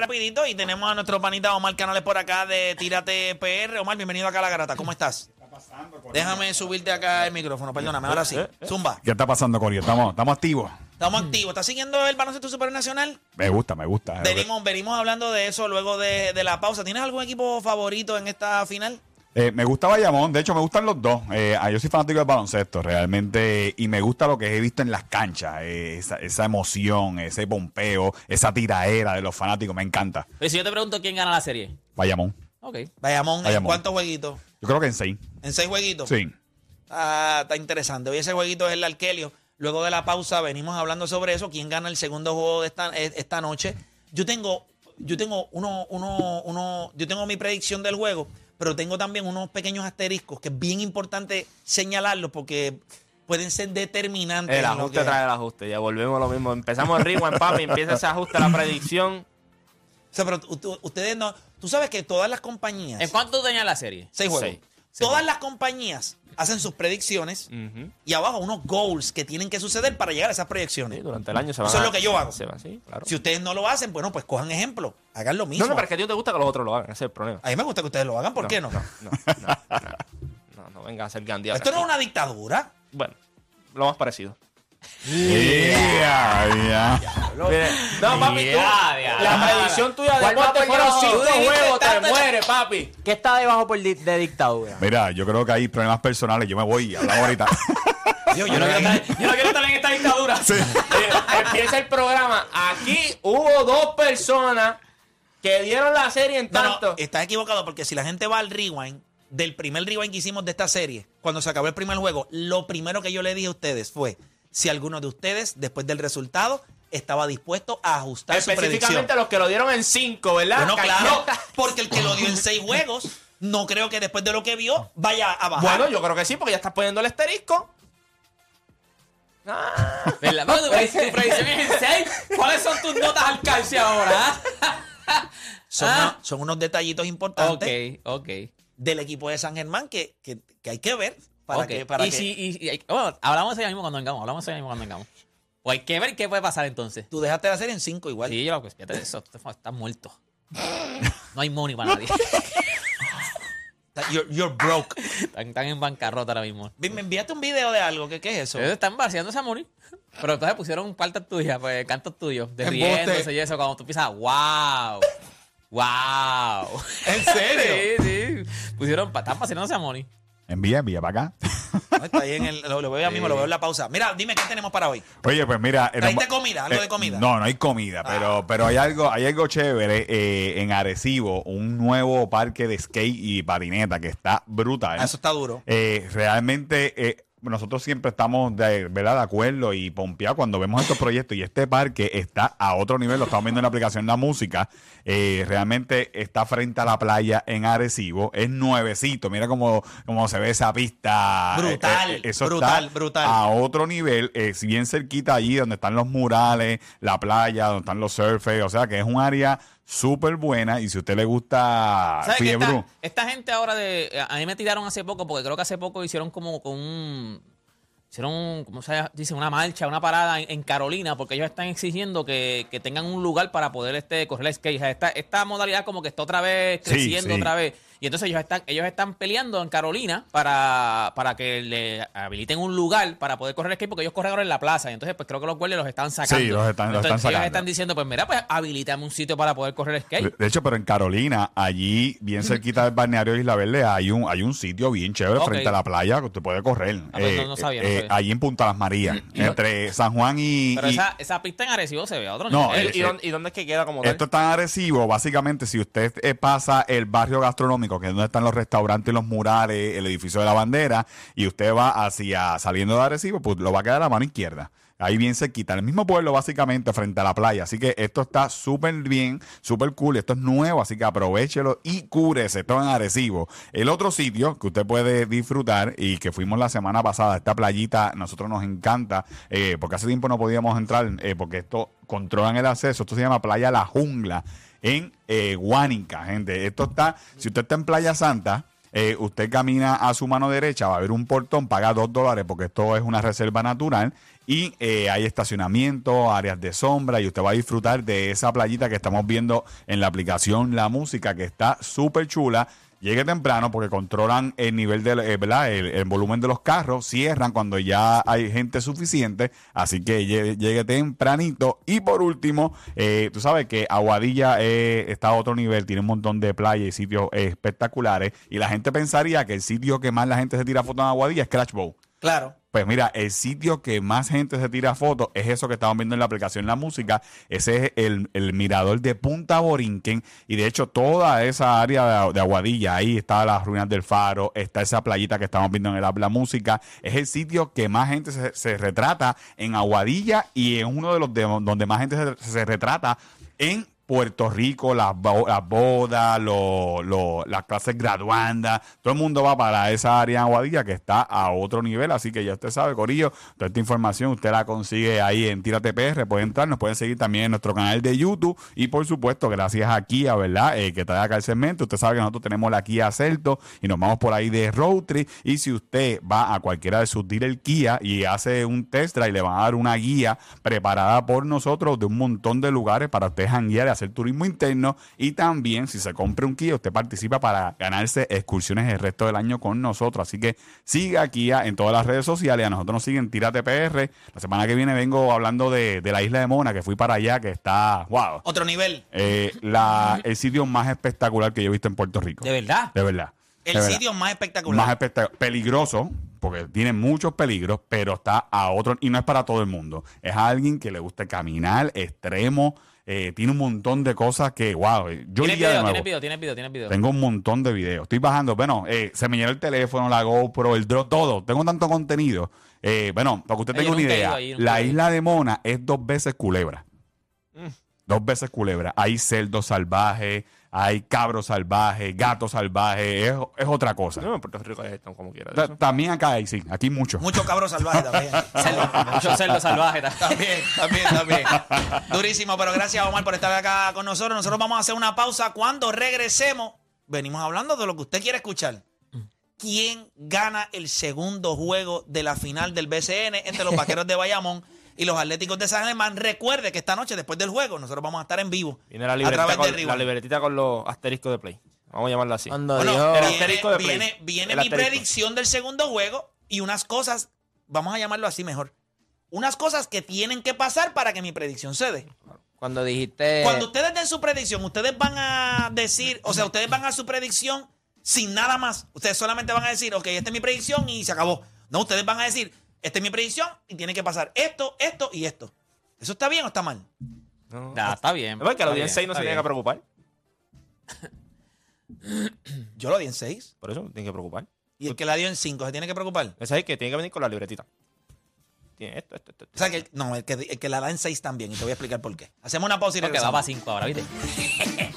Rapidito y tenemos a nuestro panita Omar Canales por acá de Tírate PR. Omar, bienvenido acá a La Garata. ¿Cómo estás? Déjame subirte acá el micrófono, perdóname, ahora sí. Zumba. ¿Qué está pasando, Corio? Estamos, estamos activos. Estamos activos. ¿Estás siguiendo el baloncesto supernacional? Me gusta, me gusta. Venimos, venimos hablando de eso luego de, de la pausa. ¿Tienes algún equipo favorito en esta final? Eh, me gusta Bayamón, de hecho me gustan los dos. Eh, ah, yo soy fanático del baloncesto realmente y me gusta lo que he visto en las canchas, eh, esa, esa emoción, ese pompeo, esa tiraera de los fanáticos, me encanta. Pero si yo te pregunto quién gana la serie. Bayamón, Ok. Bayamón, ¿en cuántos jueguitos? yo creo que en seis. ¿En seis jueguitos? Sí. Ah, está interesante. Hoy ese jueguito es el Arkelio. Luego de la pausa venimos hablando sobre eso. ¿Quién gana el segundo juego de esta, eh, esta noche? Yo tengo, yo tengo uno, uno, uno, yo tengo mi predicción del juego, pero tengo también unos pequeños asteriscos que es bien importante señalarlos porque pueden ser determinantes. El en lo ajuste que- trae el ajuste. Ya volvemos a lo mismo. Empezamos el rewind, papi. Empieza ese ajuste a la predicción. O sea, pero ustedes no. Tú sabes que todas las compañías. ¿En cuánto tú tenías la serie? Seis juegos. Seis. Todas las compañías hacen sus predicciones y abajo unos goals que tienen que suceder para llegar a esas proyecciones. Sí, durante el año se van Eso es lo que yo hago. Se van, sí, claro. Si ustedes no lo hacen, bueno, pues cojan ejemplo. Hagan lo mismo. No, no, pero es que a ti te gusta que los otros lo hagan. Ese es el problema. A mí me gusta que ustedes lo hagan. ¿Por qué no? No, no, no. No, no, no vengan a ser gandiados. Esto no es una dictadura. Bueno, lo más parecido. Yeah, yeah. Mire, no, papi, tú, la predicción tuya de ¿Cuál va deporte por fueron cinco juegos, te mueres, papi. ¿Qué está debajo por di- de dictadura? Mira, yo creo que hay problemas personales. Yo me voy, hablamos ahorita. Yo, yo no quiero estar, yo no quiero estar en esta dictadura. Eh, Empieza el programa. Aquí hubo dos personas que dieron la serie en No, no, tanto. estás equivocado porque si la gente va al rewind, del primer rewind que hicimos de esta serie, cuando se acabó el primer juego, lo primero que yo le dije a ustedes fue si alguno de ustedes, después del resultado, estaba dispuesto a ajustar su predicción. Específicamente los que lo dieron en cinco, ¿verdad? Bueno, claro, porque el que lo dio en seis juegos, no creo que después de lo que vio vaya a bajar. Bueno, yo creo que sí, porque ya estás poniendo el asterisco. Ah, ¿Verdad? Pero tu, tu predicción es en 6. ¿Cuáles son tus notas al calce ahora? son, ah. unos- son unos detallitos importantes ok, ok. del equipo de San Germán que, que- que hay que ver para que... Para y que si, y, y- bueno, hablamos de eso mismo cuando vengamos. Hablamos de eso mismo cuando vengamos. O hay que ver qué puede pasar entonces. Tú dejaste la serie en cinco igual. Sí, yo, pues fíjate de eso. Estás muerto. No hay money para nadie. You're, you're broke. Están, están en bancarrota ahora mismo. Me enviaste un video de algo. ¿Qué, qué es eso? Ellos están vaciando esa money. Pero entonces pusieron partes tuyas, pues cantos tuyos, de riéndose y eso. Cuando tú piensas, wow, wow. ¿En serio? Sí, sí. Pusieron, están vaciando esa money. Envía, envía para acá. Está ahí en el, lo, lo veo ya mismo, lo veo en la pausa. Mira, dime qué tenemos para hoy. Oye, pues mira. eh, ¿Trajiste nos- comida? ¿Algo de comida? No, no hay comida, pero, pero hay algo, hay algo chévere eh, en Arecibo, un nuevo parque de skate y patineta que está brutal. Ah, Eso está duro. Eh, realmente eh, nosotros siempre estamos de, ¿verdad? de acuerdo y pompeados cuando vemos estos proyectos y este parque está a otro nivel, lo estamos viendo en la aplicación La Música, eh, realmente está frente a la playa en Arecibo, es nuevecito, mira cómo, cómo se ve esa pista. Brutal, Eh, eso brutal, está brutal. A otro nivel, es bien cerquita allí donde están los murales, la playa, donde están los surfers, o sea que es un área súper buena y si a usted le gusta ¿Sabes que Fiebre, esta, esta gente ahora de. A mí me tiraron hace poco, porque creo que hace poco hicieron como con un. Hicieron, ¿cómo se dice? Una marcha, una parada en, en Carolina, porque ellos están exigiendo que, que tengan un lugar para poder este, correr el skate. Esta, esta modalidad como que está otra vez Sí, creciendo sí. otra vez. Y entonces ellos están, ellos están peleando en Carolina para, para que le habiliten un lugar para poder correr skate, porque ellos corren ahora en la plaza. Y entonces, pues creo que los guardias los están sacando. Sí, los están- los Entonces, están Ellos sacando. están diciendo, pues mira, pues habilítame un sitio para poder correr skate. De hecho, pero en Carolina, allí, bien cerquita del balneario Isla Verde, hay un, hay un sitio bien chévere frente a la playa que usted puede correr. Ah, pues no- no sabía, no sabía. allí en Punta Las Marías, entre San Juan y. Pero y- esa, esa pista en Arecibo se ve a otro No, nivel. eh, ¿Y, dónde, y dónde es que queda como tal? Esto es tan agresivo, básicamente, si usted eh, pasa el barrio gastronómico, que es donde están los restaurantes y los murales, el edificio de la bandera, y usted va hacia saliendo de Arecibo, pues lo va a quedar a la mano izquierda. Ahí bien cerquita, en el mismo pueblo básicamente frente a la playa. Así que esto está súper bien, súper cool. Esto es nuevo, así que aprovechelo y cúrese. Esto en Arecibo. El otro sitio que usted puede disfrutar y que fuimos la semana pasada, esta playita, nosotros nos encanta, eh, porque hace tiempo no podíamos entrar, eh, porque esto controlan el acceso. Esto se llama Playa La Jungla en eh, Guánica, gente. Esto está, si usted está en Playa Santa, eh, usted camina a su mano derecha, va a haber un portón, paga dos dólares porque esto es una reserva natural y eh, hay estacionamiento, áreas de sombra y usted va a disfrutar de esa playita que estamos viendo en la aplicación La Música que está súper chula. Llegue temprano porque controlan el nivel del, eh, ¿verdad? El, volumen de los carros, cierran cuando ya hay gente suficiente, así que llegue, tempranito. Y por último, eh, tú sabes que Aguadilla eh, está a otro nivel, tiene un montón de playas y sitios espectaculares y la gente pensaría que el sitio que más la gente se tira fotos en Aguadilla es Crash Bow. Claro. Pues mira, el sitio que más gente se tira fotos es eso que estamos viendo en la aplicación La Música. Ese es el, el mirador de Punta Borinquen. Y de hecho, toda esa área de, Aguadilla, ahí está las ruinas del faro, está esa playita que estamos viendo en el La Música. Es el sitio que más gente se, se retrata en Aguadilla y es uno de los de- donde más gente se, se retrata en Puerto Rico, las, las bodas, lo- las clases graduandas, todo el mundo va para esa área en Aguadilla que está a otro nivel, así que ya usted sabe, Corillo, toda esta información usted la consigue ahí en Tírate PR, puede entrar, nos pueden seguir también en nuestro canal de YouTube y por supuesto, gracias a Kia, ¿verdad? Eh, que trae acá el segmento, usted sabe que nosotros tenemos la Kia Celto y nos vamos por ahí de road trip. Y si usted va a cualquiera de sus dealers Kia y hace un test drive, le van a dar una guía preparada por nosotros de un montón de lugares para usted janguear hacer turismo interno y también si se compra un Kia usted participa para ganarse excursiones el resto del año con nosotros así que siga Kia en todas las redes sociales a nosotros nos siguen Tírate PR la semana que viene vengo hablando de, de la isla de Mona que fui para allá que está wow Otro nivel. eh, la, el sitio más espectacular que yo he visto en Puerto Rico ¿De verdad? de verdad El de verdad. sitio más espectacular. Más espectacular. Peligroso, porque tiene muchos peligros, pero está a otro. Y no es para todo el mundo. Es alguien que le gusta caminar, extremo. eh, tiene un montón de cosas que, wow. Yo ¿Tienes video, tienes video, tienes video, tienes video. Tengo un montón de videos. Estoy bajando. Bueno, eh, se me llenó el teléfono, la GoPro, el drone, todo. Tengo tanto contenido. Eh, bueno, para que usted tenga una idea, ahí, la isla de Mona es dos veces culebra. Dos veces culebra. Hay cerdos salvajes, hay cabros salvajes, gatos salvajes. Es, es otra cosa. No, en Puerto Rico ya están como quiera. de Ta- eso. También acá hay, sí. Aquí mucho. Mucho cabro salvaje también. Mucho cerdo salvaje. También, también, también. Durísimo, pero gracias Omar por estar acá con nosotros. Nosotros vamos a hacer una pausa. Cuando regresemos, venimos hablando de lo que usted quiere escuchar. ¿Quién gana el segundo juego de la final del BCN entre los Vaqueros de Bayamón y los Atléticos de San Germán? Recuerde que esta noche, después del juego, nosotros vamos a estar en vivo. Viene la a libretita, con, la libretita con los asteriscos de play. Vamos a llamarla así. Bueno, el viene, asterisco de Play. viene- viene El mi asterisco. predicción del segundo juego y unas cosas, vamos a llamarlo así mejor, unas cosas que tienen que pasar para que mi predicción se dé. Cuando dijiste. Cuando ustedes den su predicción, ustedes van a decir, o sea, ustedes van a su predicción sin nada más. Ustedes solamente van a decir, ok, esta es mi predicción y se acabó. No, ustedes van a decir, esta es mi predicción y tiene que pasar esto, esto y esto. ¿Eso está bien o está mal? No, Ya, está bien. Es está audiencia ahí bien, no se tiene que preocupar. Yo lo di en 6 Por eso tiene que preocupar. y el que la dio en 5 se tiene que preocupar. Ese es el que tiene que venir con la libretita. Tiene esto, esto, esto. esto. O sea, que el- no, el que, el que la da en 6 también y te voy a explicar por qué. Hacemos una pausa y Porque va regresamos. para cinco ahora, ¿viste?